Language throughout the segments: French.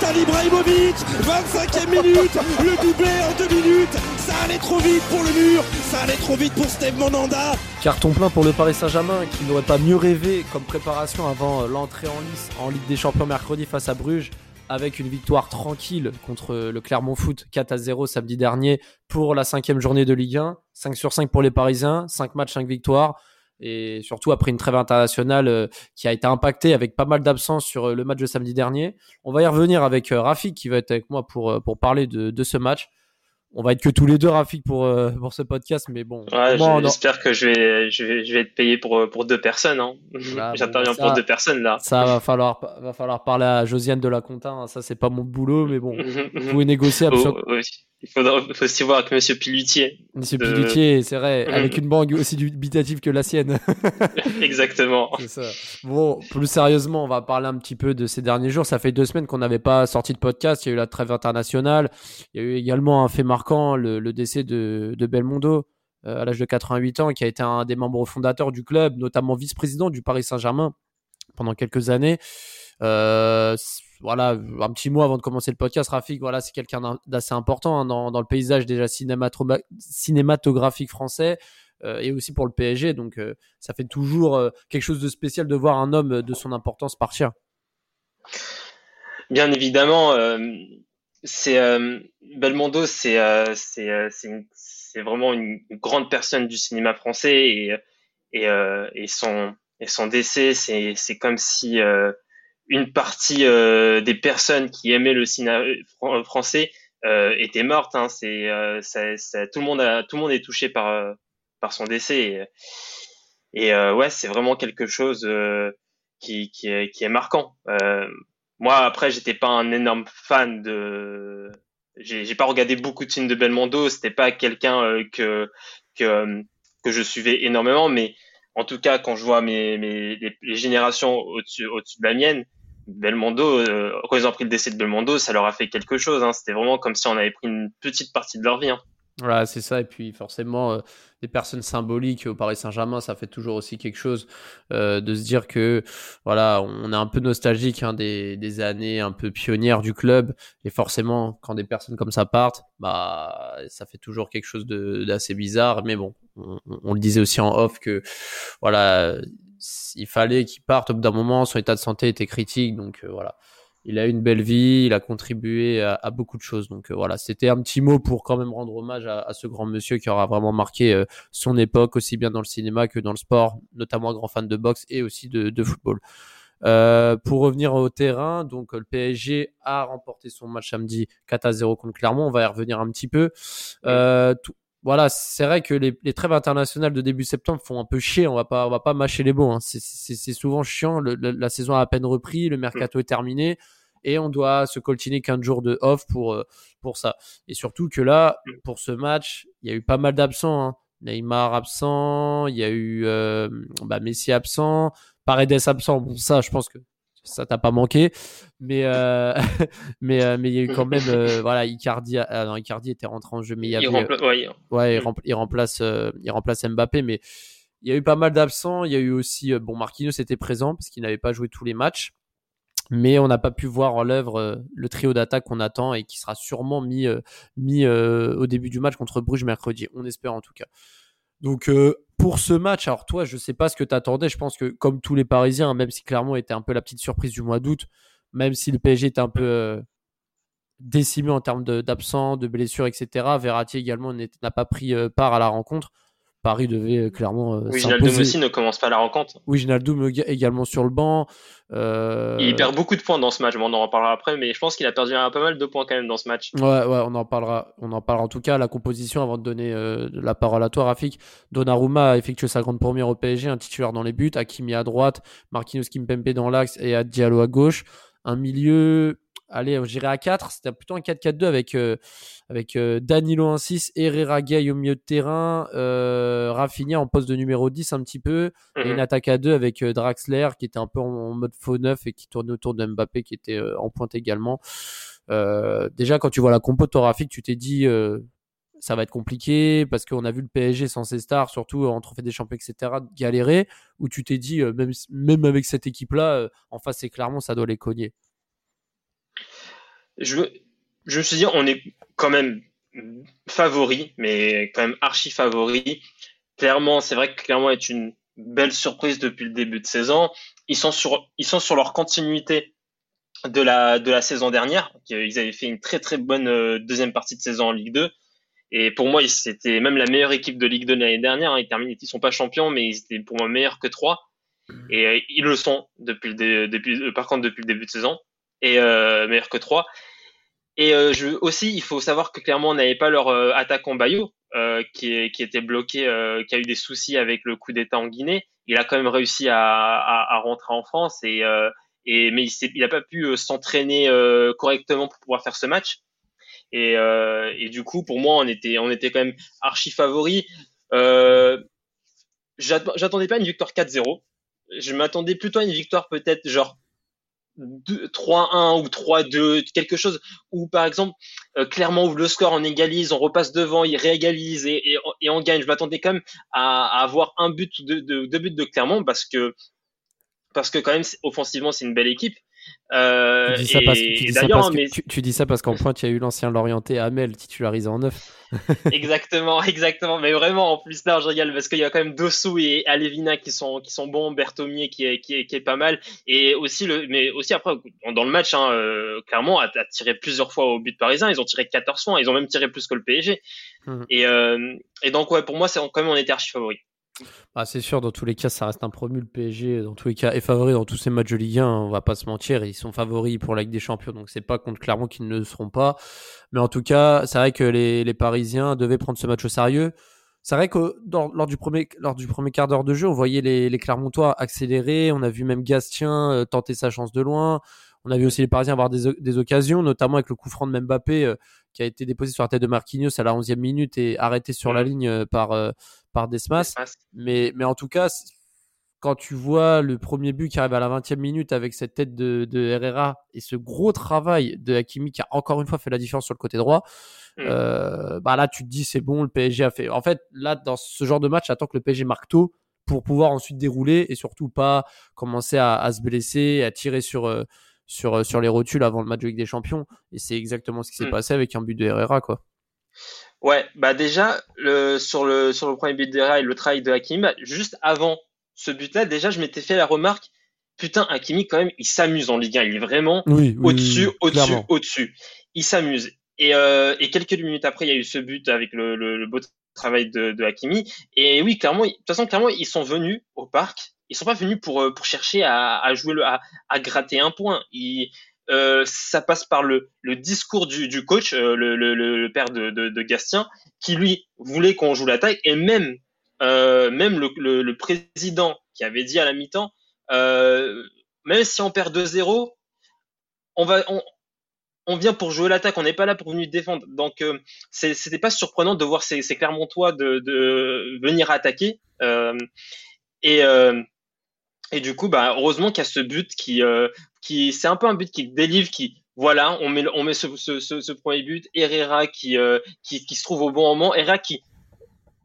Zlatan Ibrahimovic 25e minute Le doublé en deux minutes Ça allait trop vite pour le mur Ça allait trop vite pour Steve Monanda Carton plein pour le Paris Saint-Germain qui n'aurait pas mieux rêvé comme préparation avant l'entrée en lice en Ligue des Champions mercredi face à Bruges avec une victoire tranquille contre le Clermont Foot 4 à 0 samedi dernier pour la cinquième journée de Ligue 1. 5 sur 5 pour les Parisiens, 5 matchs, 5 victoires. Et surtout après une trêve internationale euh, qui a été impactée avec pas mal d'absences sur euh, le match de samedi dernier. On va y revenir avec euh, Rafik qui va être avec moi pour, pour parler de, de ce match on va être que tous les deux Rafik pour pour ce podcast mais bon ouais, j'espère que je vais, je vais je vais être payé pour pour deux personnes hein. j'interviens pour deux personnes là ça va falloir va falloir parler à Josiane de la Conta hein. ça c'est pas mon boulot mais bon vous pouvez négocier absolument oh, il faudra, faut aussi voir avec Monsieur Pilutier. Monsieur de... Pilutier, c'est vrai, avec une banque aussi dubitative que la sienne. Exactement. Ça. Bon, plus sérieusement, on va parler un petit peu de ces derniers jours. Ça fait deux semaines qu'on n'avait pas sorti de podcast. Il y a eu la trêve internationale. Il y a eu également un fait marquant, le, le décès de, de Belmondo euh, à l'âge de 88 ans, qui a été un des membres fondateurs du club, notamment vice-président du Paris Saint-Germain pendant quelques années. Euh, voilà, un petit mot avant de commencer le podcast, Rafik, voilà, c'est quelqu'un d'assez important hein, dans, le paysage déjà cinématographique français euh, et aussi pour le PSG. Donc, euh, ça fait toujours euh, quelque chose de spécial de voir un homme de son importance partir. Bien évidemment, Belmondo, c'est vraiment une grande personne du cinéma français et son décès, c'est comme si une partie euh, des personnes qui aimaient le cinéma euh, français euh, étaient mortes. Hein. C'est, ça, tout le monde a, tout le monde est touché par par son décès. Et, et ouais, c'est vraiment quelque chose qui, qui, est, qui est marquant. moi, après, j'étais pas un énorme fan de. J'ai, j'ai pas regardé beaucoup de films de Belmondo. C'était pas quelqu'un que que que je suivais énormément, mais en tout cas, quand je vois mes, mes les, générations au-dessus au-dessus de la mienne, Belmondo, euh, quand ils ont pris le décès de Belmondo, ça leur a fait quelque chose. Hein. C'était vraiment comme si on avait pris une petite partie de leur vie. Hein. Voilà, c'est ça. Et puis forcément, euh, des personnes symboliques au Paris Saint-Germain, ça fait toujours aussi quelque chose euh, de se dire que voilà, on est un peu nostalgique hein, des, années un peu pionnières du club. Et forcément, quand des personnes comme ça partent, bah ça fait toujours quelque chose d'assez bizarre. Mais bon, on, on, le disait aussi en off que voilà il fallait qu'il parte au bout d'un moment. Son état de santé était critique, donc euh, voilà. Il a eu une belle vie, il a contribué à, beaucoup de choses. Donc euh, voilà, c'était un petit mot pour quand même rendre hommage à, ce grand monsieur qui aura vraiment marqué euh, son époque, aussi bien dans le cinéma que dans le sport, notamment un grand fan de boxe et aussi de, football. pour revenir au terrain, donc le PSG a remporté son match samedi 4 à 0 contre Clermont. On va y revenir un petit peu. tout, voilà, c'est vrai que les, les, trêves internationales de début septembre font un peu chier. On va pas, on va pas mâcher les mots. Hein. C'est souvent chiant. la saison a à peine repris, le mercato est terminé et on doit se coltiner 15 jours de off pour euh, pour ça. Et surtout que là, pour ce match, il y a eu pas mal d'absents. Hein. Neymar absent, il y a eu euh, bah, Messi absent, Paredes absent. Bon, ça, je pense que ça t'a pas manqué mais euh, mais euh, mais il y a eu quand même euh, voilà Icardi ah non Icardi était rentré en jeu mais il y avait ouais, ouais il, remplace il remplace Mbappé mais il y a eu pas mal d'absents. Il y a eu aussi bon Marquinhos était présent parce qu'il n'avait pas joué tous les matchs mais on n'a pas pu voir en l'œuvre le trio d'attaque qu'on attend et qui sera sûrement mis mis au début du match contre Bruges mercredi. On espère en tout cas donc pour ce match, alors toi, je sais pas ce que tu attendais. Je pense que comme tous les Parisiens, même si Clermont était un peu la petite surprise du mois d'août, même si le PSG était un peu euh, décimé en termes d'absents, de, blessures, etc. Verratti également n'a pas pris euh, part à la rencontre. Paris devait euh, clairement. Euh, oui, Ginaldo aussi ne commence pas la rencontre. Oui, Ginaldo également sur le banc. Euh... Il perd beaucoup de points dans ce match. Bon, on en reparlera après, mais je pense qu'il a perdu un, pas mal de points quand même dans ce match. Ouais, ouais, on en parlera. On en parlera en tout cas. La composition, avant de donner euh, la parole à toi, Rafik. Donnarumma a effectué sa grande première au PSG, un titulaire dans les buts. Hakimi à droite, Marquinhos Kimpembe dans l'axe et Diallo à gauche. Un milieu allez, je dirais à 4. C'était plutôt un 4-4-2 avec, euh, avec euh, Danilo 1-6, Herrera Gay au milieu de terrain, euh, Rafinha en poste de numéro 10 un petit peu, et une Mhm. attaque à deux avec euh, Draxler qui était un peu en, en mode faux neuf et qui tournait autour de Mbappé qui était euh, en pointe également. Euh, déjà, quand tu vois la compo thorafique, tu t'es dit euh, ça va être compliqué parce qu'on a vu le PSG sans ses stars, surtout en trophée des champions, etc., galérer, ou tu t'es dit, euh, même, même avec cette équipe-là, euh, en face, c'est clairement, ça doit les cogner. Je, me- suis dit, on est quand même favori, mais quand même archi favori. Clairement, c'est vrai que Clermont est une belle surprise depuis le début de saison. Ils sont sur, leur continuité de la, saison dernière. Ils avaient fait une très très bonne euh, deuxième partie de saison en Ligue 2. Et pour moi, c'était même la meilleure équipe de Ligue 2 de l'année dernière. Ils terminent, ils sont pas champions, mais ils étaient pour moi meilleurs que trois. Et euh, ils le sont depuis le, depuis, euh, par contre depuis le début de saison. Et euh, meilleurs que trois. Et euh, je, aussi, il faut savoir que clairement, on n'avait pas leur euh, attaquant euh, qui, est, qui était bloqué, qui a eu des soucis avec le coup d'État en Guinée. Il a quand même réussi à, rentrer en France, et, mais il n'a pas pu s'entraîner correctement pour pouvoir faire ce match. Et, et du coup, pour moi, on était, on était quand même archi j'att- J'attendais pas une victoire 4-0. Je m'attendais plutôt à une victoire peut-être genre 2 3-1 ou 3-2, quelque chose où par exemple euh, clairement ouvre le score, on égalise, on repasse devant, il réégalise et, on gagne. Je m'attendais quand même à, avoir un but ou deux, buts de Clermont parce que parce que quand même offensivement c'est une belle équipe. Euh, Tu dis ça parce tu dis ça d'ailleurs, parce que- mais- tu- tu dis ça parce qu'en pointe, il y a eu l'ancien Lorienté Hamel titularisé en neuf. Exactement, exactement. Mais vraiment, en plus, là, je rigole parce qu'il y a quand même Dossou et Alevina qui sont, qui sont bons, Berthomier qui est, qui est, qui est pas mal. Et aussi, le, mais aussi après, dans le match, hein, euh, clairement, a, a tiré plusieurs fois au but parisien. Ils ont tiré 14 fois. Ils ont même tiré plus que le PSG. Mhm. Et, euh, et donc, ouais, pour moi, c'est quand même, on était archi favori. Ah, c'est sûr, dans tous les cas, ça reste un promu. Le PSG, dans tous les cas, est favori dans tous ces matchs de Ligue 1. On va pas se mentir. Ils sont favoris pour la Ligue des Champions. Donc, c'est pas contre Clermont qu'ils ne le seront pas. Mais en tout cas, c'est vrai que les, les Parisiens devaient prendre ce match au sérieux. C'est vrai que lors, du premier, lors du premier quart d'heure de jeu, on voyait les, les Clermontois accélérer. On a vu même Gastien euh, tenter sa chance de loin. On a vu aussi les Parisiens avoir des, des occasions, notamment avec le coup franc de Mbappé euh, qui a été déposé sur la tête de Marquinhos à la 11e minute et arrêté sur la ligne euh, par, euh, par Desmas. Mais, mais en tout cas, quand tu vois le premier but qui arrive à la 20e minute avec cette tête de, de Herrera et ce gros travail de Hakimi qui a encore une fois fait la différence sur le côté droit, Mm. euh, bah là tu te dis c'est bon, le PSG a fait. En fait, là dans ce genre de match, attends que le PSG marque tôt pour pouvoir ensuite dérouler et surtout pas commencer à, à se blesser, à tirer sur, euh, sur, euh, sur les rotules avant le match de Ligue des Champions. Et c'est exactement ce qui s'est Mm. passé avec un but de Herrera quoi. Ouais, bah déjà, le, sur, le, sur le premier but d'Herrera et le travail de Hakimi, bah, juste avant ce but-là, déjà, je m'étais fait la remarque, putain, Hakimi, quand même, il s'amuse en Ligue 1. Il est vraiment Oui, au-dessus, au-dessus, au-dessus. Il s'amuse. Et, euh, et quelques minutes après, il y a eu ce but avec le, le, le beau travail de, de Hakimi. Et oui, clairement, de toute façon, clairement, ils sont venus au parc. Ils sont pas venus pour, euh, pour chercher à, à jouer le, à, à gratter un point. Ils, euh, ça passe par le, le discours du, du coach, euh, le, le, le père de, de, de Gastien, qui lui voulait qu'on joue l'attaque. Et même, euh, même le, président qui avait dit à la mi-temps, euh, même si on perd 2-0, on va, on, on vient pour jouer l'attaque, on n'est pas là pour venir défendre. Donc, euh, c'était pas surprenant de voir ces, ces Clermontois de, de venir attaquer. Et, et du coup, bah, heureusement qu'il y a ce but qui, euh, qui c'est un peu un but qui délivre, qui, voilà, on met, on met ce, ce, ce, premier but. Herrera qui, euh, qui, qui se trouve au bon moment. Herrera qui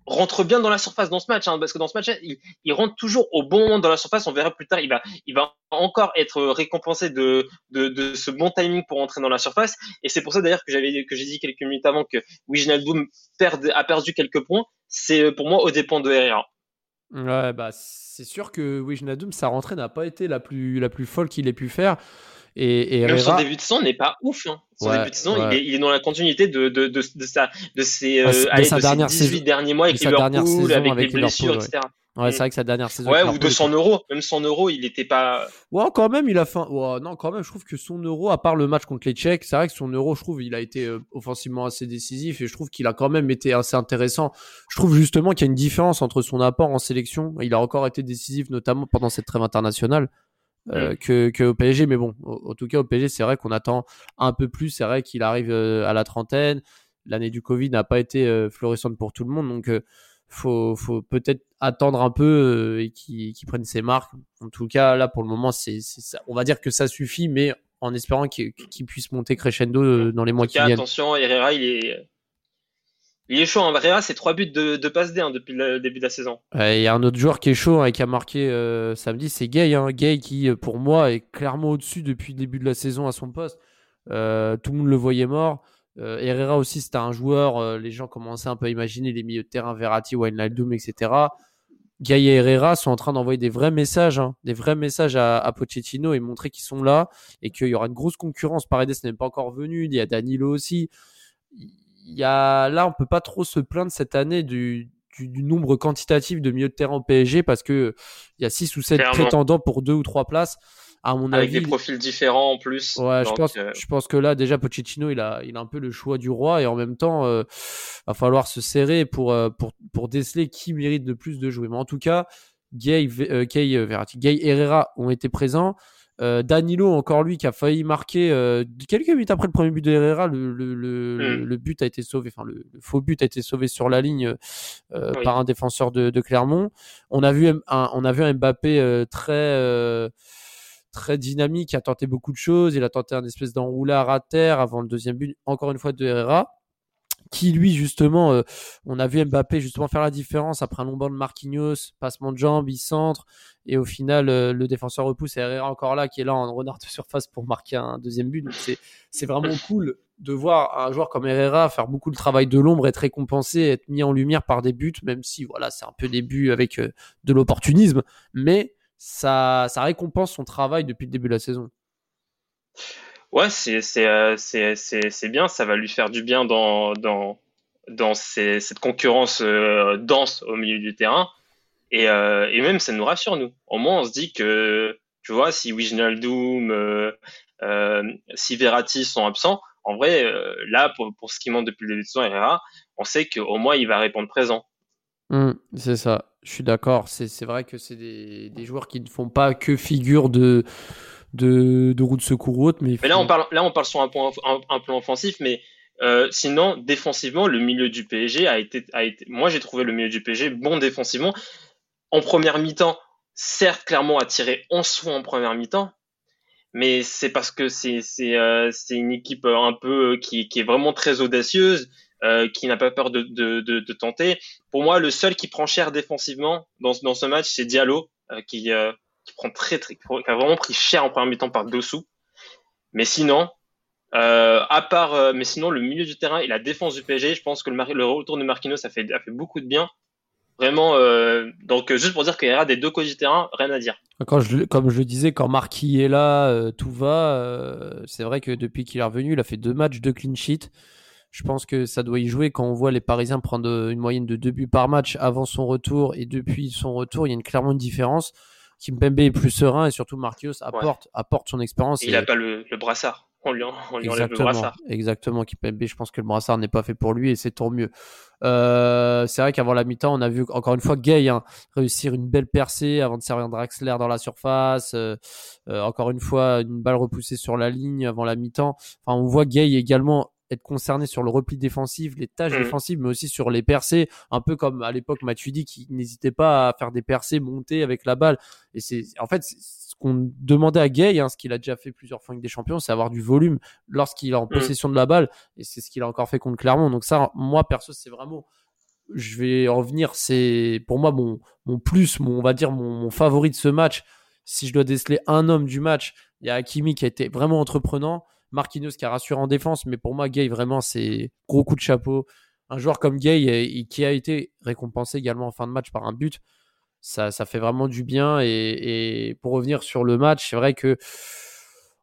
rentre bien dans la surface dans ce match, hein, parce que dans ce match, il, il rentre toujours au bon moment dans la surface. On verra plus tard, il va, il va encore être récompensé de, de, de ce bon timing pour entrer dans la surface. Et c'est pour ça d'ailleurs que j'avais que j'ai dit quelques minutes avant que Wijnaldum perd, a perdu quelques points. C'est pour moi au dépend de Herrera. Ouais, bah c'est sûr que Wijnaldum, sa rentrée n'a pas été la plus, la plus folle qu'il ait pu faire. Et, et Même son début de saison n'est pas ouf. Hein. Son Ouais, début de saison, ouais. il, est, il est dans la continuité de, de, de, de, sa, de ses, euh, allez, sa de ses dernière 18 saison- derniers mois avec Liverpool, avec, avec les blessures, etc. ouais, c'est vrai que sa dernière saison. Ouais, ou de Liverpool, son euro. Même son euro, il était pas. Ouais, quand même, il a fait. un- Ouais, non, quand même, je trouve que son euro, à part le match contre les Tchèques, c'est vrai que son euro, je trouve, il a été euh, offensivement assez décisif et je trouve qu'il a quand même été assez intéressant. Je trouve justement qu'il y a une différence entre son apport en sélection. Il a encore été décisif, notamment pendant cette trêve internationale. euh, que, que au PSG, mais bon, au- en tout cas au PSG, c'est vrai qu'on attend un peu plus. C'est vrai qu'il arrive euh, à la trentaine. L'année du Covid n'a pas été euh, florissante pour tout le monde, donc euh, faut, faut peut-être attendre un peu et qu'il prenne ses marques. En tout cas, là, pour le moment, c'est, on va dire que ça suffit, mais en espérant qu'il puisse monter crescendo dans les mois qui viennent. Attention, Herrera, il est, il est chaud. En Herrera, c'est trois buts de, de passe D hein, depuis le début de la saison. Il y a un autre joueur qui est chaud hein, et qui a marqué samedi, c'est Gay. Hein. Gay qui, pour moi, est clairement au-dessus depuis le début de la saison à son poste. Euh, tout le monde le voyait mort. Euh, Herrera aussi, c'était un joueur, euh, les gens commençaient un peu à imaginer les milieux de terrain, Verratti, Wijnaldum, etc. Gaïa et Herrera sont en train d'envoyer des vrais messages, hein, des vrais messages à, Pochettino et montrer qu'ils sont là et qu'il y aura une grosse concurrence. Paredes n'est pas encore venu, il y a Danilo aussi. Il y a, là, on peut pas trop se plaindre cette année du, du, nombre quantitatif de milieux de terrain au PSG parce que il y a 6 ou 7 prétendants pour deux ou trois places mon Avec des profils différents en plus. Ouais, je, pense, euh, je pense que là, déjà, Pochettino, il a, il a un peu le choix du roi et en même temps, euh, va falloir se serrer pour, euh, pour, pour déceler qui mérite de plus de jouer. Mais en tout cas, Gay, euh, Verratti, Gay Herrera ont été présents. Danilo, encore lui, qui a failli marquer quelques minutes après le premier but de Herrera, le, le, le, hmm. but a été sauvé, enfin le, faux but a été sauvé sur la ligne par un défenseur de, de, Clermont. On a vu un, on a vu un Mbappé très très dynamique, il a tenté beaucoup de choses. Il a tenté un espèce d'enroulard à terre avant le deuxième but, encore une fois de Herrera. Qui lui justement, euh, on a vu Mbappé justement faire la différence après un long banc de Marquinhos, passement de jambes, il centre et au final euh, le défenseur repousse et Herrera encore là qui est là en renard de surface pour marquer un deuxième but. c'est vraiment cool de voir un joueur comme Herrera faire beaucoup de travail de l'ombre, être récompensé, être mis en lumière par des buts, même si voilà c'est un peu des buts avec euh, de l'opportunisme, mais ça, récompense son travail depuis le début de la saison. Ouais, c'est euh, bien, ça va lui faire du bien dans, cette concurrence euh, dense au milieu du terrain. Et, euh, et, même, ça nous rassure, nous. Au moins, on se dit que, tu vois, si Wijnaldum, si Verratti sont absents, en vrai, là, pour, ce qui manque depuis le début de saison, on sait qu'au moins, il va répondre présent. Mmh, c'est ça. Je suis d'accord. C'est vrai que c'est des, des, joueurs qui ne font pas que figure de, de, de roue de secours ou autre. Mais, là, on parle, là, on parle sur un, point, un, plan offensif, mais euh, sinon, défensivement, le milieu du PSG a été. A été moi, j'ai trouvé le milieu du PSG bon défensivement. En première mi-temps, certes, clairement, a tiré 11 fois en première mi-temps, mais c'est parce que c'est euh, une équipe un peu qui, qui est vraiment très audacieuse euh, qui n'a pas peur de, tenter. Pour moi, le seul qui prend cher défensivement dans, ce match, c'est Diallo, euh, qui, euh, qui prend très, très, qui a vraiment pris cher en première mi-temps par dessous. Mais sinon, à part, mais sinon, le milieu du terrain et la défense du PSG, je pense que le, retour de Marquinhos ça fait, a fait beaucoup de bien. Vraiment, donc juste pour dire qu'il y aura des deux côtés du terrain, rien à dire. Comme je le disais, quand Marquis est là, tout va. c'est vrai que depuis qu'il est revenu, il a fait deux matchs de clean sheet. Je pense que ça doit y jouer quand on voit les Parisiens prendre une moyenne de deux buts par match avant son retour et depuis son retour, il y a une, clairement une différence. Kimpembe est plus serein et surtout Marquinhos apporte, apporte son expérience. Il n'a pas le, brassard. On lui, on lui enlève le brassard. Exactement. Kimpembe, je pense que le brassard n'est pas fait pour lui et c'est tant mieux. Euh, c'est vrai qu'avant la mi-temps, on a vu encore une fois Gay hein, réussir une belle percée avant de servir Draxler dans la surface. Euh, euh, encore une fois, une balle repoussée sur la ligne avant la mi-temps. Enfin, on voit Gay également être concerné sur le repli défensif, les tâches mmh. défensives, mais aussi sur les percées, un peu comme à l'époque Matuidi qui n'hésitait pas à faire des percées, monter avec la balle. Et c'est en fait ce qu'on demandait à Gay, hein, ce qu'il a déjà fait plusieurs fois avec des champions, c'est avoir du volume lorsqu'il est en mmh. possession de la balle. Et c'est ce qu'il a encore fait contre Clermont. Donc ça, moi perso, c'est vraiment je vais en venir, c'est pour moi mon, mon plus, mon, on va dire mon, mon favori de ce match. Si je dois déceler un homme du match, il y a Hakimi qui a été vraiment entreprenant. Marquinhos qui a rassuré en défense, mais pour moi, Gay, vraiment, c'est gros coup de chapeau. Un joueur comme Gay, qui a été récompensé également en fin de match par un but, ça, ça fait vraiment du bien. Et, pour revenir sur le match, c'est vrai que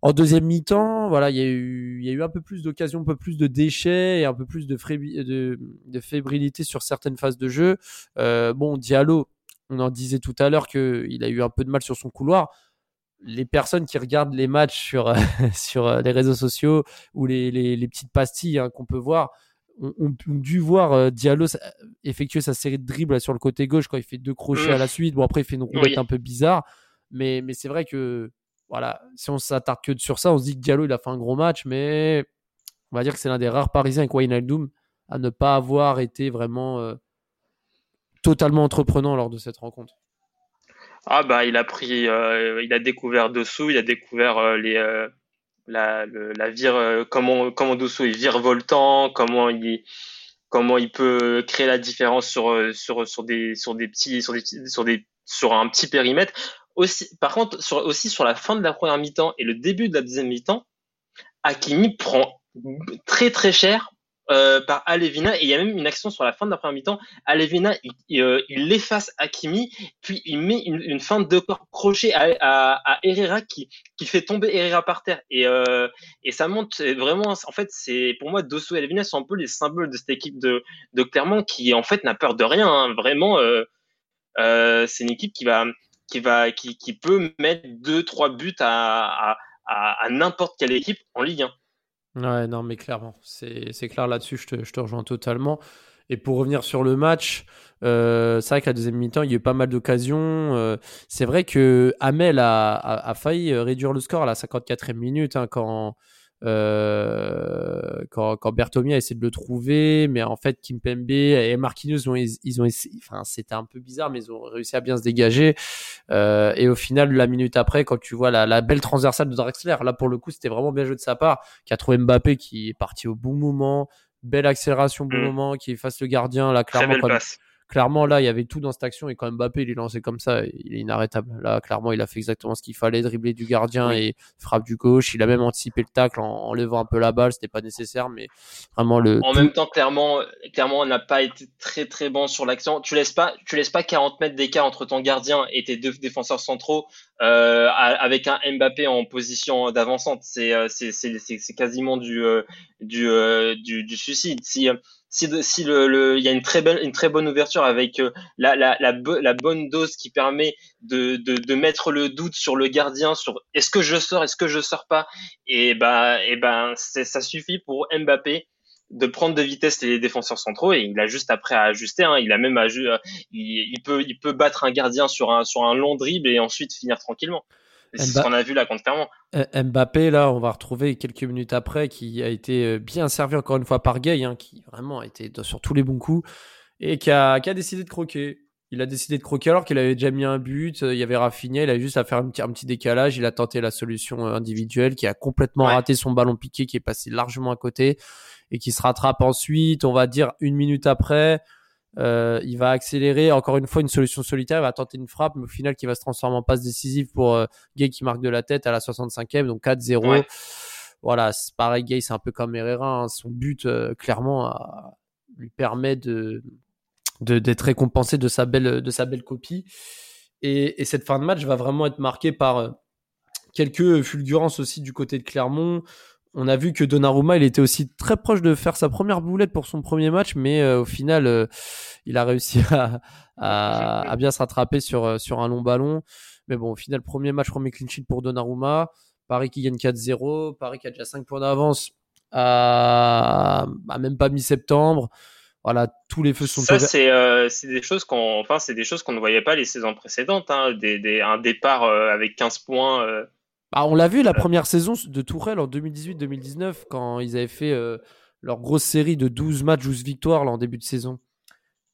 en deuxième mi-temps, voilà, il y a eu, un peu plus d'occasions, un peu plus de déchets et un peu plus de, de, fébrilité sur certaines phases de jeu. Euh, bon, Diallo, on en disait tout à l'heure qu'il a eu un peu de mal sur son couloir les personnes qui regardent les matchs sur, sur euh, les réseaux sociaux ou les, les, petites pastilles hein, qu'on peut voir ont, dû voir euh, Diallo effectuer sa série de dribbles sur le côté gauche quand il fait deux crochets à la suite. Bon, après, il fait une roulette un peu bizarre. Mais, mais c'est vrai que, voilà, si on s'attarde que sur ça, on se dit que Diallo, il a fait un gros match, mais on va dire que c'est l'un des rares Parisiens avec Wijnaldum à ne pas avoir été vraiment euh, totalement entreprenant lors de cette rencontre. Ah bah il a pris, euh, il a découvert dessous, il a découvert euh, les euh, la, la vire, comment comment dessous est virevoltant, comment il comment il peut créer la différence sur sur sur des sur des petits sur des sur des sur un petit périmètre. Aussi, par contre, sur, aussi sur la fin de la première mi-temps et le début de la deuxième mi-temps, Hakimi prend très très cher euh, par Alevina et il y a même une action sur la fin de la première mi-temps. Alevina, euh, il, efface Hakimi, puis il met une, fin de corps crochet à, Herrera qui, qui fait tomber Herrera par terre. Et, euh, et ça montre vraiment, en fait, c'est pour moi, Dosso et Alevina sont un peu les symboles de cette équipe de, de Clermont qui en fait n'a peur de rien. Hein. Vraiment, c'est une équipe qui va, qui va, qui peut mettre deux, trois buts à, à, à n'importe quelle équipe en Ligue 1. Ouais, non, mais clairement, c'est clair là-dessus, je te, rejoins totalement. Et pour revenir sur le match, euh, c'est vrai que la deuxième mi-temps, il y a eu pas mal d'occasions. Euh, c'est vrai que Amel a, failli réduire le score à la 54e minute hein, quand, euh, quand, quand Bertomia a essayé de le trouver, mais en fait Kimpembe et Marquinhos ont, ils ont essayé, enfin c'était un peu bizarre, mais ils ont réussi à bien se dégager. Euh, et au final, la minute après, quand tu vois la, la belle transversale de Drexler, là pour le coup c'était vraiment bien joué de sa part, qui a trouvé Mbappé qui est parti au bon moment, belle accélération au bon mmh. moment, qui efface le gardien, là clairement. Clairement, là, il y avait tout dans cette action et quand Mbappé, il est lancé comme ça, il est inarrêtable. Là, clairement, il a fait exactement ce qu'il fallait, dribbler du gardien oui. et frappe du gauche. Il a même anticipé le tacle en, en levant un peu la balle, c'était pas nécessaire, mais vraiment le. En tout... même temps, clairement, clairement, on n'a pas été très très bon sur l'action. Tu laisses pas, tu laisses pas 40 mètres d'écart entre ton gardien et tes deux défenseurs centraux euh, avec un Mbappé en position d'avançante. C'est euh, c'est quasiment du euh, du, du, du suicide. Si si, si le, le, il y a une très bonne, une très bonne ouverture avec euh, la, la, la, la, bonne dose qui permet de, de, de, mettre le doute sur le gardien, sur est-ce que je sors, est-ce que je sors pas, et ben, et ben, ça suffit pour Mbappé de prendre de vitesse les défenseurs centraux et il a juste après à ajuster. Hein, il a même à, il, il peut, il peut battre un gardien sur un, sur un long dribble et ensuite finir tranquillement. C'est ce qu'on a vu là contre Clermont. Mbappé, là, on va retrouver quelques minutes après, qui a été bien servi encore une fois par Gay, hein, qui vraiment a été sur tous les bons coups, et qui a, qui a décidé de croquer. Il a décidé de croquer alors qu'il avait déjà mis un but. Il y avait Rafinha, il a juste à faire un petit, un petit décalage. Il a tenté la solution individuelle, qui a complètement ouais. raté son ballon piqué, qui est passé largement à côté, et qui se rattrape ensuite, on va dire une minute après. Euh, il va accélérer encore une fois une solution solitaire, il va tenter une frappe, mais au final qui va se transformer en passe décisive pour euh, Gay qui marque de la tête à la 65e, donc 4-0. Ouais. Voilà, c'est pareil, Gay c'est un peu comme Herrera, hein. son but euh, clairement à, lui permet de d'être récompensé de sa belle de sa belle copie. Et, et, cette fin de match va vraiment être marquée par quelques fulgurances aussi du côté de Clermont on a vu que Donnarumma, il était aussi très proche de faire sa première boulette pour son premier match, mais euh, au final, euh, il a réussi à, à, à, bien se rattraper sur, euh, sur un long ballon. Mais bon, au final, premier match, premier clean sheet pour Donnarumma. Paris qui gagne 4-0. Paris qui a déjà 5 points d'avance à, à, même pas mi-septembre. Voilà, tous les feux sont Ça, c'est euh, des choses qu'on enfin, des choses qu'on ne voyait pas les saisons précédentes. Hein. Des, des, un départ avec 15 points bah, on l'a vu la première saison de Tourelle en 2018-2019 quand ils avaient fait euh, leur grosse série de 12 matchs, 12 victoires là, en début de saison.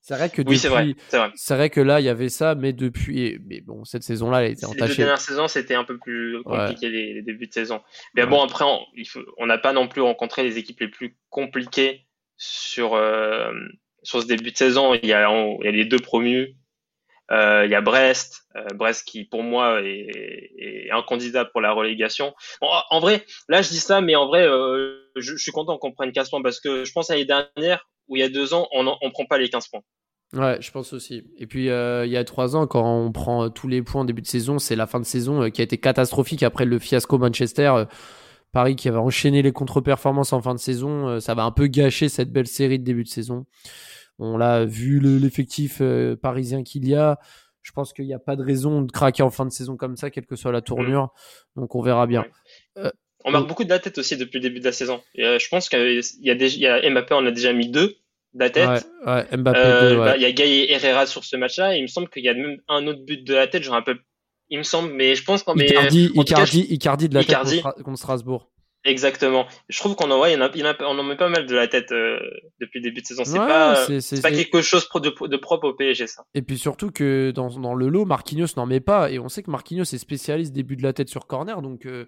C'est vrai que depuis, oui, c'est vrai, vrai. vrai, que là il y avait ça, mais depuis, mais bon, cette saison-là, elle était entachée. Les deux dernières saisons, c'était un peu plus compliqué ouais. les, les, débuts de saison. Mais ouais. bon, après, on n'a pas non plus rencontré les équipes les plus compliquées sur euh, sur ce début de saison. Il y a, on, il y a les deux promus, euh, il y a Brest, euh, Brest qui pour moi est, est, un candidat pour la relégation. En vrai, là je dis ça, mais en vrai, euh, je, suis content qu'on prenne 15 points parce que je pense à l'année dernière où il y a deux ans, on ne prend pas les 15 points. Ouais, je pense aussi. Et puis euh, il y a trois ans, quand on prend tous les points en début de saison, c'est la fin de saison euh, qui a été catastrophique après le fiasco Manchester. Euh, Paris qui avait enchaîné les contre-performances en fin de saison, ça va un peu gâcher cette belle série de début de saison. On l'a vu l'effectif le, parisien qu'il y a. Je pense qu'il n'y a pas de raison de craquer en fin de saison comme ça, quelle que soit la tournure. Mmh. Donc on verra bien. Euh, on marque beaucoup de la tête aussi depuis le début de la saison. Et, euh, je pense qu'il y a déjà il y a Mbappé, on a déjà mis deux de la tête. Ouais, ouais Mbappé, euh, deux, bah, il y a Gaï et Herrera sur ce match-là. Il me semble qu'il y a même un autre but de la tête. Je rappelle, il me semble, mais je pense qu'en Icardi, Icardi, Icardi de la Icardi. tête contre Strasbourg. Exactement. Je trouve qu'on en, ouais, il en, on en met pas mal de la tête euh, depuis le début de saison. C'est pas, c'est pas quelque chose de, de, propre au PSG, ça. Et puis surtout que dans, dans le lot, Marquinhos n'en met pas. Et on sait que Marquinhos est spécialiste début de la tête sur corner. Donc, euh,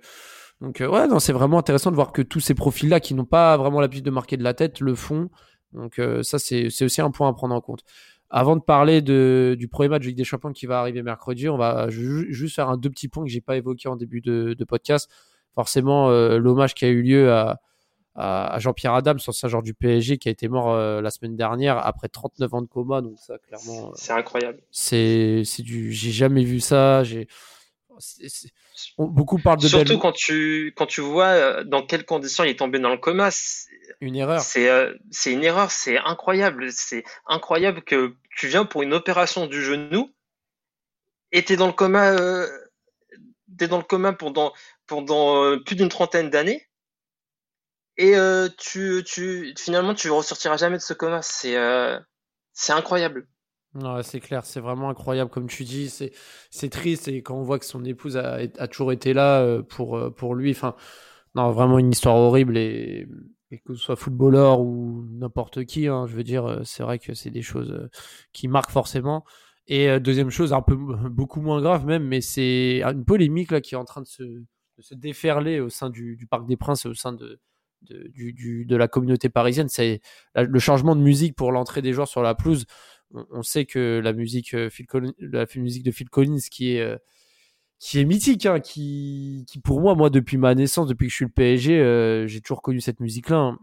donc euh, ouais, non, c'est vraiment intéressant de voir que tous ces profils-là qui n'ont pas vraiment l'habitude de marquer de la tête le font. Donc, ça, c'est aussi un point à prendre en compte. Avant de parler de, du premier match de Ligue des Champions qui va arriver mercredi, on va juste faire un deux petits points que j'ai pas évoqué en début de, de podcast forcément euh, l'hommage qui a eu lieu à, à, Jean-Pierre Adams, ancien joueur du PSG, qui a été mort euh, la semaine dernière après 39 ans de coma. Donc ça, clairement, euh, c'est incroyable. C'est, c'est du, j'ai jamais vu ça. J'ai, beaucoup parlent de surtout quand tu quand tu vois dans quelles conditions il est tombé dans le coma. Une erreur. C'est c'est une erreur. C'est incroyable. C'est incroyable que tu viens pour une opération du genou et t'es dans le coma. T'es dans le coma pendant euh, plus d'une trentaine d'années. Et euh, tu, finalement, tu ressortiras jamais de ce coma. C'est euh, incroyable. C'est clair, c'est vraiment incroyable, comme tu dis. C'est, triste et quand on voit que son épouse a, toujours été là pour, pour lui. Enfin, non, vraiment une histoire horrible et, que ce soit footballeur ou n'importe qui, hein, je veux dire, c'est vrai que c'est des choses qui marquent forcément. Et deuxième chose, un peu beaucoup moins grave même, mais c'est une polémique là qui est en train de se, déferler au sein du, Parc des Princes et au sein de, de, la communauté parisienne. C'est le changement de musique pour l'entrée des joueurs sur la pelouse. On, sait que la musique, euh, la musique de Phil Collins, qui est, euh, qui est mythique, hein, qui, qui pour moi, moi depuis ma naissance, depuis que je suis le PSG, euh, j'ai toujours connu cette musique-là. Hein.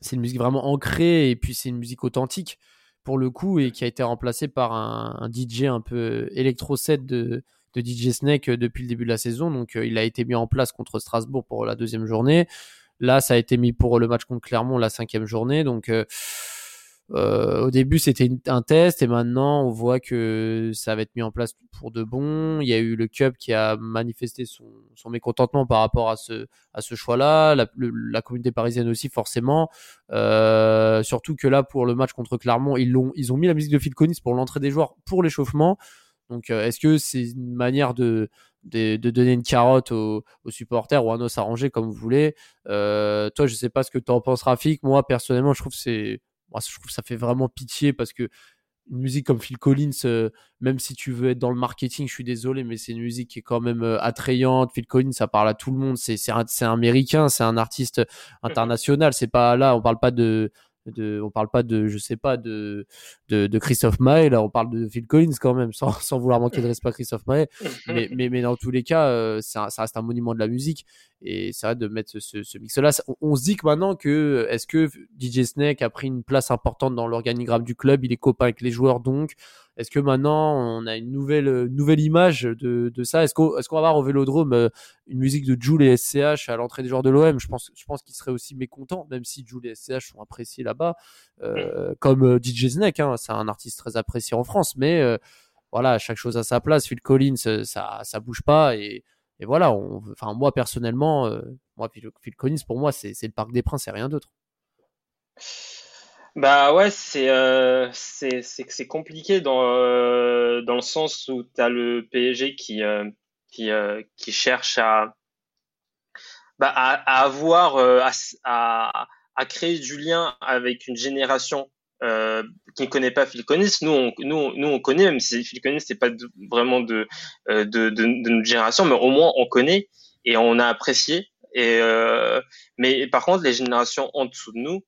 C'est une musique vraiment ancrée et puis c'est une musique authentique pour le coup et qui a été remplacée par un, DJ un peu électro-set de, de DJ Snake euh, depuis le début de la saison. Donc, euh, il a été mis en place contre Strasbourg pour la deuxième journée. Là, ça a été mis pour le match contre Clermont la cinquième journée. Donc, euh, au début, c'était un test et maintenant, on voit que ça va être mis en place pour de bon. Il y a eu le Cup qui a manifesté son, mécontentement par rapport à ce, choix-là. La, communauté parisienne aussi, forcément. surtout que là, pour le match contre Clermont, ils, ont, mis la musique de Phil Collins pour l'entrée des joueurs pour l'échauffement. Donc, euh, est-ce que c'est une manière de, donner une carotte aux, supporters ou un os arrangé comme vous voulez? Euh, Toi, je sais pas ce que tu en penses, Rafik. Moi, personnellement, je trouve c'est, moi, je trouve ça fait vraiment pitié parce que une musique comme Phil Collins, euh, même si tu veux être dans le marketing, je suis désolé, mais c'est une musique qui est quand même attrayante. Phil Collins, ça parle à tout le monde. C'est, c'est, c'est américain, c'est un artiste international. C'est pas là, on parle pas de de, on parle pas de, je sais pas, de, de, de Christophe Maé, là, on parle de Phil Collins quand même, sans, sans vouloir manquer de respect à Christophe Maé. Mais, mais, mais dans tous les cas, euh, ça, ça, reste un monument de la musique. Et c'est vrai de mettre ce, ce, mix-là. On, se dit que maintenant que, est-ce que DJ Snake a pris une place importante dans l'organigramme du club, il est copain avec les joueurs donc, est-ce que maintenant on a une nouvelle euh, nouvelle image de, de ça? Est-ce qu'on qu'on va avoir au Vélodrome euh, une musique de Jules et SCH à l'entrée des joueurs de l'OM Je pense je pense qu'ils seraient aussi mécontents, même si Jules et SCH sont appréciés là-bas, euh, comme euh, DJ Snake. Hein, c'est un artiste très apprécié en France, mais voilà, chaque chose à sa place. Phil Collins, ça ça bouge pas et et voilà. enfin moi personnellement, moi Phil, Collins pour moi c'est c'est le Parc des Princes et rien d'autre. Bah ouais, c'est euh, c'est c'est compliqué dans euh, dans le sens où tu as le PSG qui euh, qui euh, qui cherche à bah, à, à avoir euh, à, à, à créer du lien avec une génération euh, qui ne connaît pas Phil Collins. Nous on nous nous on connaît même si Phil Collins c'est pas vraiment de, de de de notre génération, mais au moins on connaît et on a apprécié. Et mais par contre les générations en dessous de nous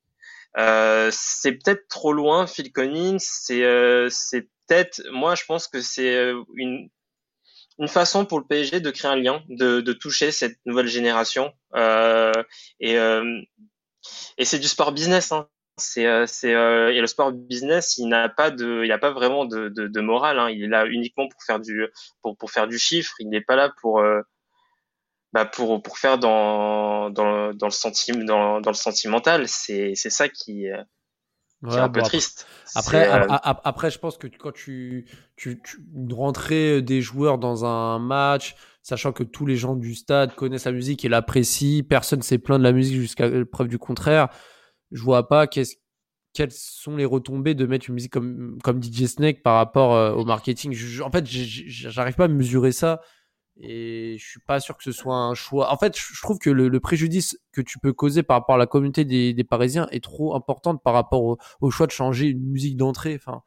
euh, c'est peut-être trop loin, Phil Collins. C'est euh, peut-être, moi je pense que c'est euh, une une façon pour le PSG de créer un lien, de, toucher cette nouvelle génération. Et et c'est du sport business. Hein. C'est c'est et le sport business, il n'a pas de, il a pas vraiment de morale. Hein. Il est là uniquement pour faire du pour pour faire du chiffre. Il n'est pas là pour bah pour pour faire dans dans, dans le sentiment dans, dans le sentimental c'est c'est ça qui, euh, qui est un peu triste. après euh, après je pense que quand tu tu, tu rentrer des joueurs dans un match sachant que tous les gens du stade connaissent la musique et l'apprécient personne s'est plaint de la musique jusqu'à preuve du contraire je vois pas qu'est-ce quelles sont les retombées de mettre une musique comme comme DJ Snake par rapport euh, au marketing. Je, en fait j'arrive pas à mesurer ça Et je suis pas sûr que ce soit un choix. En fait, je trouve que le, préjudice que tu peux causer par rapport à la communauté des, Parisiens est trop importante par rapport au, choix de changer une musique d'entrée. Enfin,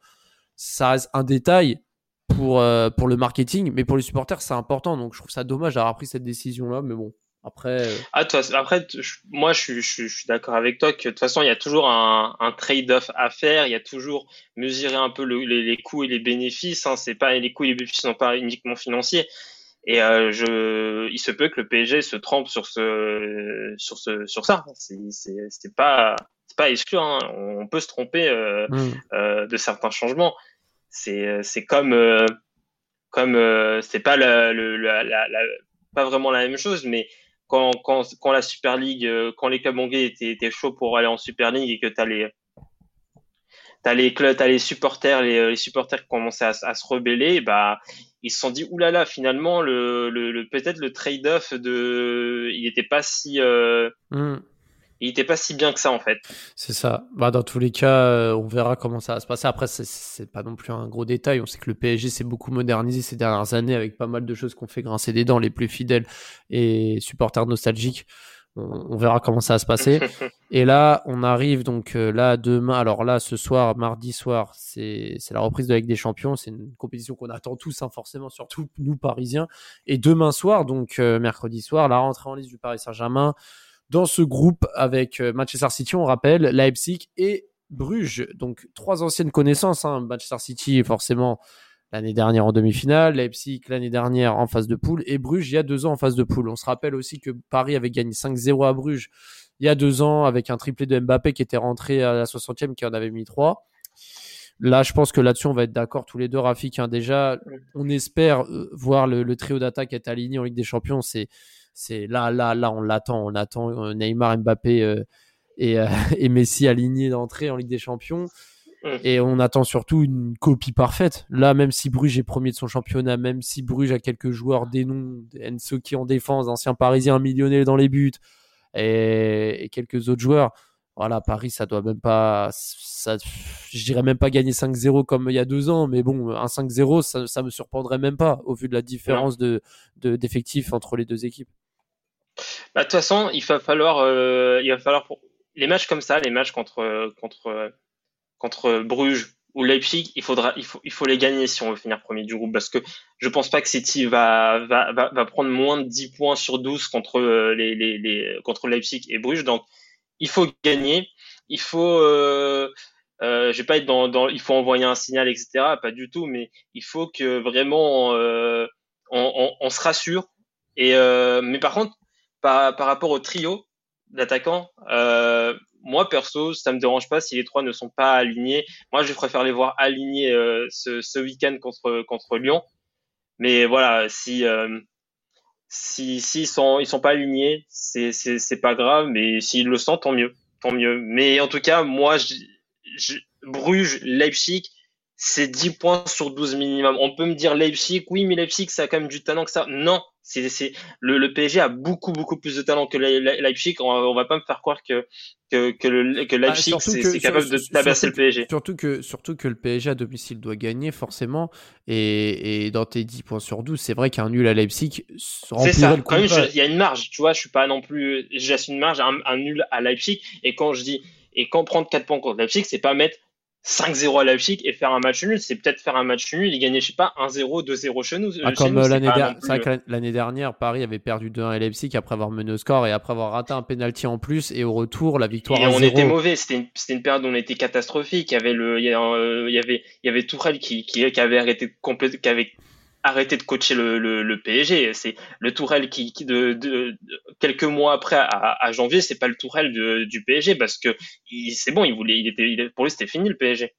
ça reste un détail pour, euh, pour le marketing, mais pour les supporters, c'est important. Donc, je trouve ça dommage d'avoir pris cette décision-là. Mais bon, après. Euh, ah, toi, après, moi, je, suis d'accord avec toi que de toute façon, il y a toujours un, trade-off à faire. Il y a toujours mesurer un peu le, les, coûts et les bénéfices. Hein. Pas les coûts et les bénéfices sont pas uniquement financiers. Et euh, je, il se peut que le PSG se trompe sur ce, sur ce, sur ça. C'est pas, c'est pas exclu. Hein. On peut se tromper euh, mm. euh, de certains changements. C'est, c'est comme, euh, comme euh, c'est pas la, la, la, la, pas vraiment la même chose, mais quand, quand, quand la Super League, euh, quand les clubs anglais étaient, étaient chauds pour aller en Super League et que tu as les t'as les clubs, t'as les supporters, les, les, supporters qui commençaient à, à, se rebeller, bah ils se sont dit oulala finalement le, le, le peut-être le trade-off de il n'était pas si euh, hmm. il était pas si bien que ça en fait. C'est ça. Bah dans tous les cas, euh, on verra comment ça va se passer. Après c'est pas non plus un gros détail. On sait que le PSG s'est beaucoup modernisé ces dernières années avec pas mal de choses qu'on fait grincer des dents les plus fidèles et supporters nostalgiques on, verra comment ça va se passer. Et là, on arrive donc euh, là demain. Alors là, ce soir, mardi soir, c'est la reprise de la Ligue des Champions. C'est une compétition qu'on attend tous, hein, forcément, surtout nous Parisiens. Et demain soir, donc euh, mercredi soir, la rentrée en liste du Paris Saint-Germain dans ce groupe avec euh, Manchester City, on rappelle, Leipzig et Bruges. Donc trois anciennes connaissances. Hein. Manchester City, forcément l'année dernière en demi-finale, Leipzig l'année dernière en phase de poule et Bruges il y a deux ans en phase de poule. On se rappelle aussi que Paris avait gagné 5-0 à Bruges il y a deux ans avec un triplé de Mbappé qui était rentré à la 60e qui en avait mis trois. Là, je pense que là-dessus, on va être d'accord tous les deux, Rafik. Hein. Déjà, on espère euh, voir le, trio d'attaque être aligné en Ligue des Champions. C'est, c'est là, là, là, on l'attend. On attend euh, Neymar, Mbappé euh, et, et Messi alignés d'entrée en Ligue des Champions. Et on attend surtout une copie parfaite. Là, même si Bruges est premier de son championnat, même si Bruges a quelques joueurs des noms, Enso qui en défense, anciens parisiens millionnaires dans les buts, et, quelques autres joueurs. Voilà, Paris, ça doit même pas, ça, je dirais même pas gagner 5-0 comme il y a deux ans, mais bon, un 5-0, ça, ça me surprendrait même pas au vu de la différence de, d'effectifs entre les deux équipes. Bah, de toute façon, il va falloir, euh, il va falloir pour les matchs comme ça, les matchs contre, contre contre Bruges ou Leipzig, il faudra, il faut, il faut les gagner si on veut finir premier du groupe parce que je pense pas que City va, va, va, va prendre moins de 10 points sur 12 contre euh, les, les, les, contre Leipzig et Bruges. Donc, il faut gagner. Il faut, euh, euh, je vais pas être dans, dans, il faut envoyer un signal, etc. Pas du tout, mais il faut que vraiment, euh, on, on, on, se rassure. Et, euh, mais par contre, par, par rapport au trio d'attaquants, euh, moi perso, ça me dérange pas si les trois ne sont pas alignés. Moi, je préfère les voir alignés euh, ce, ce week-end contre contre Lyon. Mais voilà, si euh, si s'ils sont ils sont pas alignés, c'est c'est c'est pas grave. Mais s'ils le sont, tant mieux, tant mieux. Mais en tout cas, moi, je, je, Bruges, Leipzig, c'est 10 points sur 12 minimum. On peut me dire Leipzig, oui, mais Leipzig, ça a quand même du talent que ça. Non, c'est, c'est le, le, PSG a beaucoup beaucoup plus de talent que Leipzig. On, on va pas me faire croire que que, que, le, que ah, Leipzig c'est, capable de tabasser le PSG. Surtout que surtout que le PSG à domicile doit gagner forcément. Et, et dans tes 10 points sur 12, c'est vrai qu'un nul à Leipzig c'est ça. Même, il y a une marge. Tu vois, je suis pas non plus. J'ai une marge, un, un, nul à Leipzig. Et quand je dis et quand prendre 4 points contre Leipzig, c'est pas mettre 5-0 à Leipzig et faire un match nul, c'est peut-être faire un match nul et gagner, je sais pas, 1-0, 2-0 chez nous. Ah, comme l'année dernière, l'année dernière, Paris avait perdu 2-1 à Leipzig après avoir mené au score et après avoir raté un penalty en plus et au retour, la victoire et on était mauvais, c'était une, une, période où on était catastrophique. Il y avait le, il y, avait, il y avait Tourelle qui, qui, qui avait arrêté complètement, qui avait arrêter de coacher le, le, le PSG. C'est le Tourelle qui, qui de, de, quelques mois après, à, à janvier, c'est pas le Tourelle du PSG parce que c'est bon, il voulait, il était, il, pour lui, c'était fini le PSG.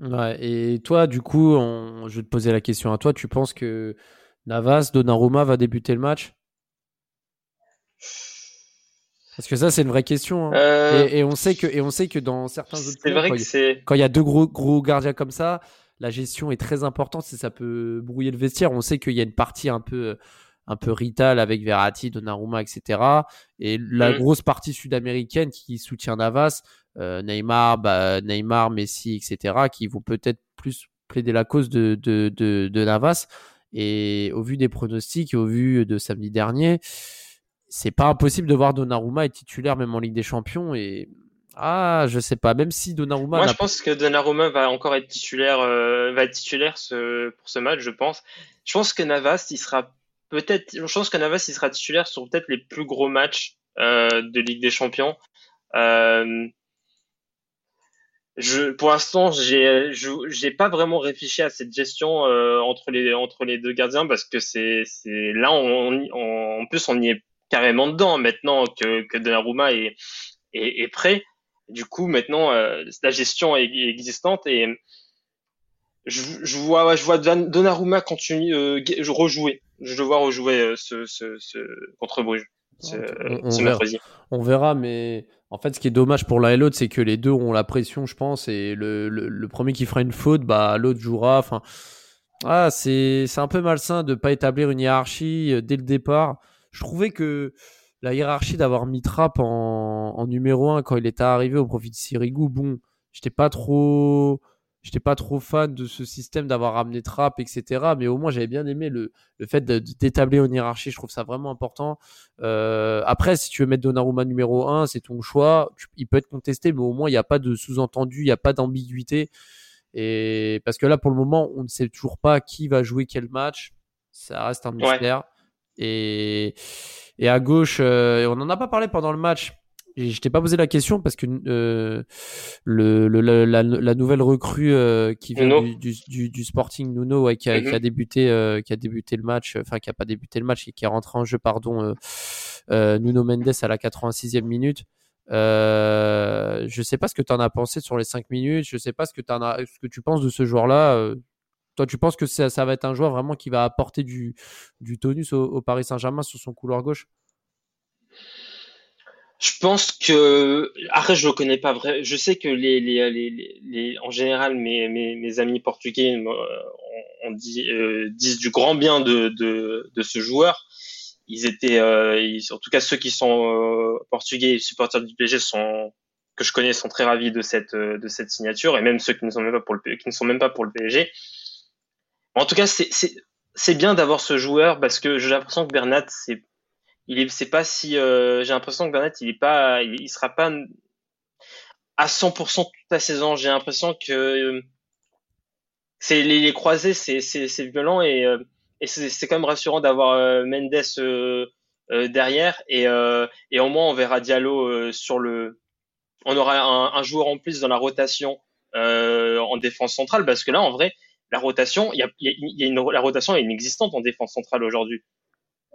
Ouais, et toi, du coup, on, je vais te poser la question à toi. Tu penses que Navas, Donnarumma va débuter le match? Parce que ça, c'est une vraie question. Hein. Euh... Et, et, on sait que, et on sait que dans certains autres clubs, vrai que quand il y a deux gros, gros gardiens comme ça, la gestion est très importante si ça peut brouiller le vestiaire. On sait qu'il y a une partie un peu un peu Rital avec Verratti, Donnarumma, etc. Et la mm. grosse partie sud-américaine qui soutient Navas, euh, Neymar, bah, Neymar, Messi, etc. qui vont peut-être plus plaider la cause de, de, de, de Navas. Et au vu des pronostics et au vu de samedi dernier, c'est pas impossible de voir Donnarumma être titulaire même en Ligue des Champions. Et ah, je sais pas. Même si Donnarumma. Moi, je pense que Donnarumma va encore être titulaire, euh, va être titulaire ce, pour ce match, je pense. Je pense que Navas, il sera peut-être. Je pense que Navas, il sera titulaire sur peut-être les plus gros matchs euh, de Ligue des Champions. Euh, je, pour l'instant, j'ai, j'ai pas vraiment réfléchi à cette gestion entre les entre les deux gardiens parce que c'est, c'est là, on, on, en plus, on y est carrément dedans maintenant que que Donnarumma est est, est prêt. Du coup, maintenant, euh, la gestion est, existante et je, je vois je vois Donnarumma continuer euh, rejouer. Je le vois rejouer euh, ce, ce, ce contre Bruges. Ce, on, ce verra. on verra, mais en fait, ce qui est dommage pour l'un et l'autre, c'est que les deux ont la pression, je pense, et le, le, premier qui fera une faute, bah l'autre jouera. Enfin, ah, c'est c'est un peu malsain de pas établir une hiérarchie euh, dès le départ. Je trouvais que la hiérarchie d'avoir mis Trapp en, en, numéro 1 quand il était arrivé au profit de Sirigu, bon, j'étais pas trop j'étais pas trop fan de ce système d'avoir ramené Trapp, etc. Mais au moins, j'avais bien aimé le, le fait d'établir une hiérarchie. Je trouve ça vraiment important. Euh, après, si tu veux mettre Donnarumma numéro 1, c'est ton choix. il peut être contesté, mais au moins, il n'y a pas de sous-entendu, il n'y a pas d'ambiguïté. Et parce que là, pour le moment, on ne sait toujours pas qui va jouer quel match. Ça reste un mystère. Et, et à gauche, euh, on n'en a pas parlé pendant le match, je t'ai pas posé la question parce que euh, le, le la, la, nouvelle recrue euh, qui vient du, du, du, Sporting Nuno ouais, qui, a, qui, a, mhm. débuté qui a débuté le match enfin qui a pas débuté le match et qui est rentré en jeu pardon Nuno Mendes à la 86e minute. Je sais pas ce que tu en as pensé sur les 5 minutes. Je sais pas ce que, en as, ce que tu penses de ce joueur là toi tu penses que ça, va être un joueur vraiment qui va apporter du, tonus au, Paris Saint-Germain sur son couloir gauche? Je pense que après je le connais pas vrai. Je sais que les, en général mes, amis portugais dit, euh, disent du grand bien de, ce joueur. Ils étaient, euh, en tout cas ceux qui sont euh, portugais et supporters du PSG sont que je connais sont très ravis de cette de cette signature et même ceux qui ne sont même pas pour le qui ne sont même pas pour le PSG. En tout cas c'est bien d'avoir ce joueur parce que j'ai l'impression que Bernat c'est il est, c'est pas si, euh, j'ai l'impression que Bernat, il est pas, il, sera pas à 100% toute la saison. J'ai l'impression que euh, c'est les, les, croisés, c'est, c'est, violent et, euh, et c'est, quand même rassurant d'avoir Mendes derrière et, et au moins on verra Diallo sur le, on aura un, un, joueur en plus dans la rotation en défense centrale parce que là en vrai la rotation, il y a, y a une, la rotation est inexistante en défense centrale aujourd'hui.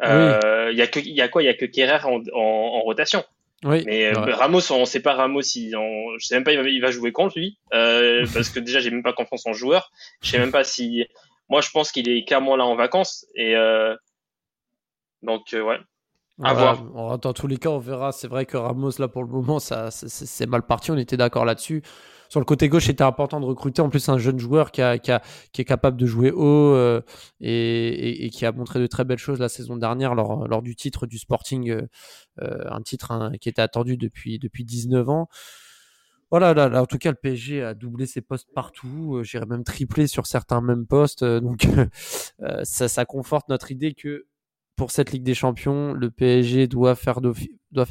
Euh, il y a que, il y a quoi? Il y a que Kerrer en, en, en rotation. Oui, mais euh, Ramos, on sait pas Ramos, si on, je sais même pas il va, il va jouer contre lui, euh, parce que déjà j'ai même pas confiance en joueur. Je sais même pas si, moi je pense qu'il est clairement là en vacances et euh, donc euh, ouais. À voir. Dans tous les cas, on verra. C'est vrai que Ramos là pour le moment, ça c'est mal parti. On était d'accord là-dessus sur le côté gauche, c'était important de recruter en plus un jeune joueur qui, est capable de jouer haut euh, et, qui a montré de très belles choses la saison dernière lors, lors du titre du Sporting, euh, euh un titre hein, qui était attendu depuis, depuis 19 ans. Voilà, là, en tout cas, le PSG a doublé ses postes partout. Euh, j'irais même triplé sur certains mêmes postes. Donc, ça, conforte notre idée que pour cette Ligue des Champions, le PSG doit faire,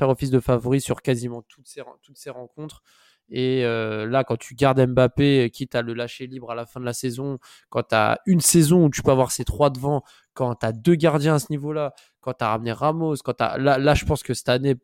office de favori sur quasiment toutes ces rencontres. Et euh, là, quand tu gardes Mbappé, quitte à le lâcher libre à la fin de la saison, quand tu as une saison où tu peux avoir ces trois devant, quand tu as deux gardiens à ce niveau-là, quand tu as ramené Ramos, quand as... Là, là, je pense que cette année,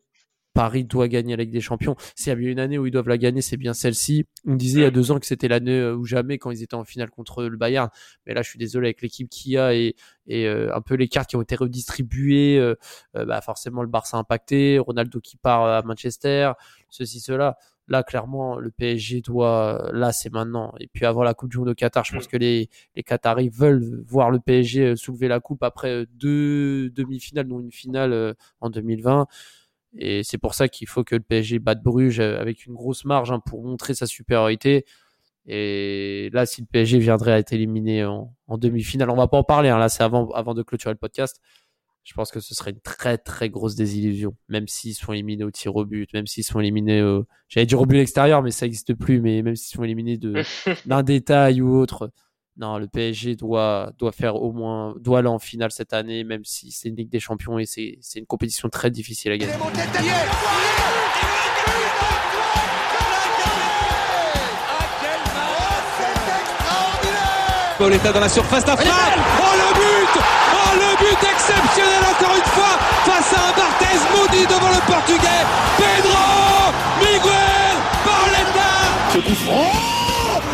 Paris doit gagner la Ligue des Champions. S'il y a bien une année où ils doivent la gagner, c'est bien celle-ci. On disait il y a deux ans que c'était l'année euh, ou jamais quand ils étaient en finale contre le Bayern. Mais là, je suis désolé avec l'équipe qu'il y a et, et euh, un peu les cartes qui ont été redistribuées. bah forcément, le Barça impacté, Ronaldo qui part à Manchester, ceci, cela. Là, clairement, le PSG doit, là, c'est maintenant. Et puis avant la Coupe du Monde au Qatar, je pense mm. que les, les Qataris veulent voir le PSG euh, soulever la coupe après euh, deux demi-finales, dont une finale euh, en 2020. Et c'est pour ça qu'il faut que le PSG batte Bruges avec une grosse marge hein, pour montrer sa supériorité. Et là, si le PSG viendrait à être éliminé en, demi-finale, on va pas en parler. Hein, là, c'est avant, avant de clôturer le podcast je pense que ce serait une très très grosse désillusion, même s'ils sont éliminés au tir au but, même s'ils sont éliminés au... J'allais dire au but extérieur, mais ça n'existe plus, mais même s'ils sont éliminés de d'un détail ou autre, non, le PSG doit, doit faire au moins, doit aller en finale cette année, même si c'est une Ligue des Champions et c'est une compétition très difficile à gagner. Pauletta dans la surface d'affaire. Oh le but Oh le but exceptionnel encore une fois face à un Barthez maudit devant le portugais. Pedro Miguel Pauletta Ce coup franc.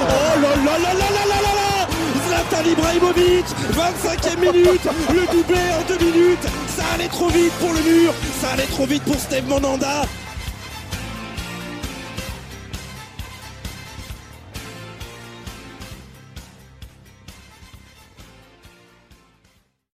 Oh là là là là là là là là. Zlatan Ibrahimovic 25e minute. Le doublé en deux minutes. Ça allait trop vite pour le mur. Ça allait trop vite pour Steve Monanda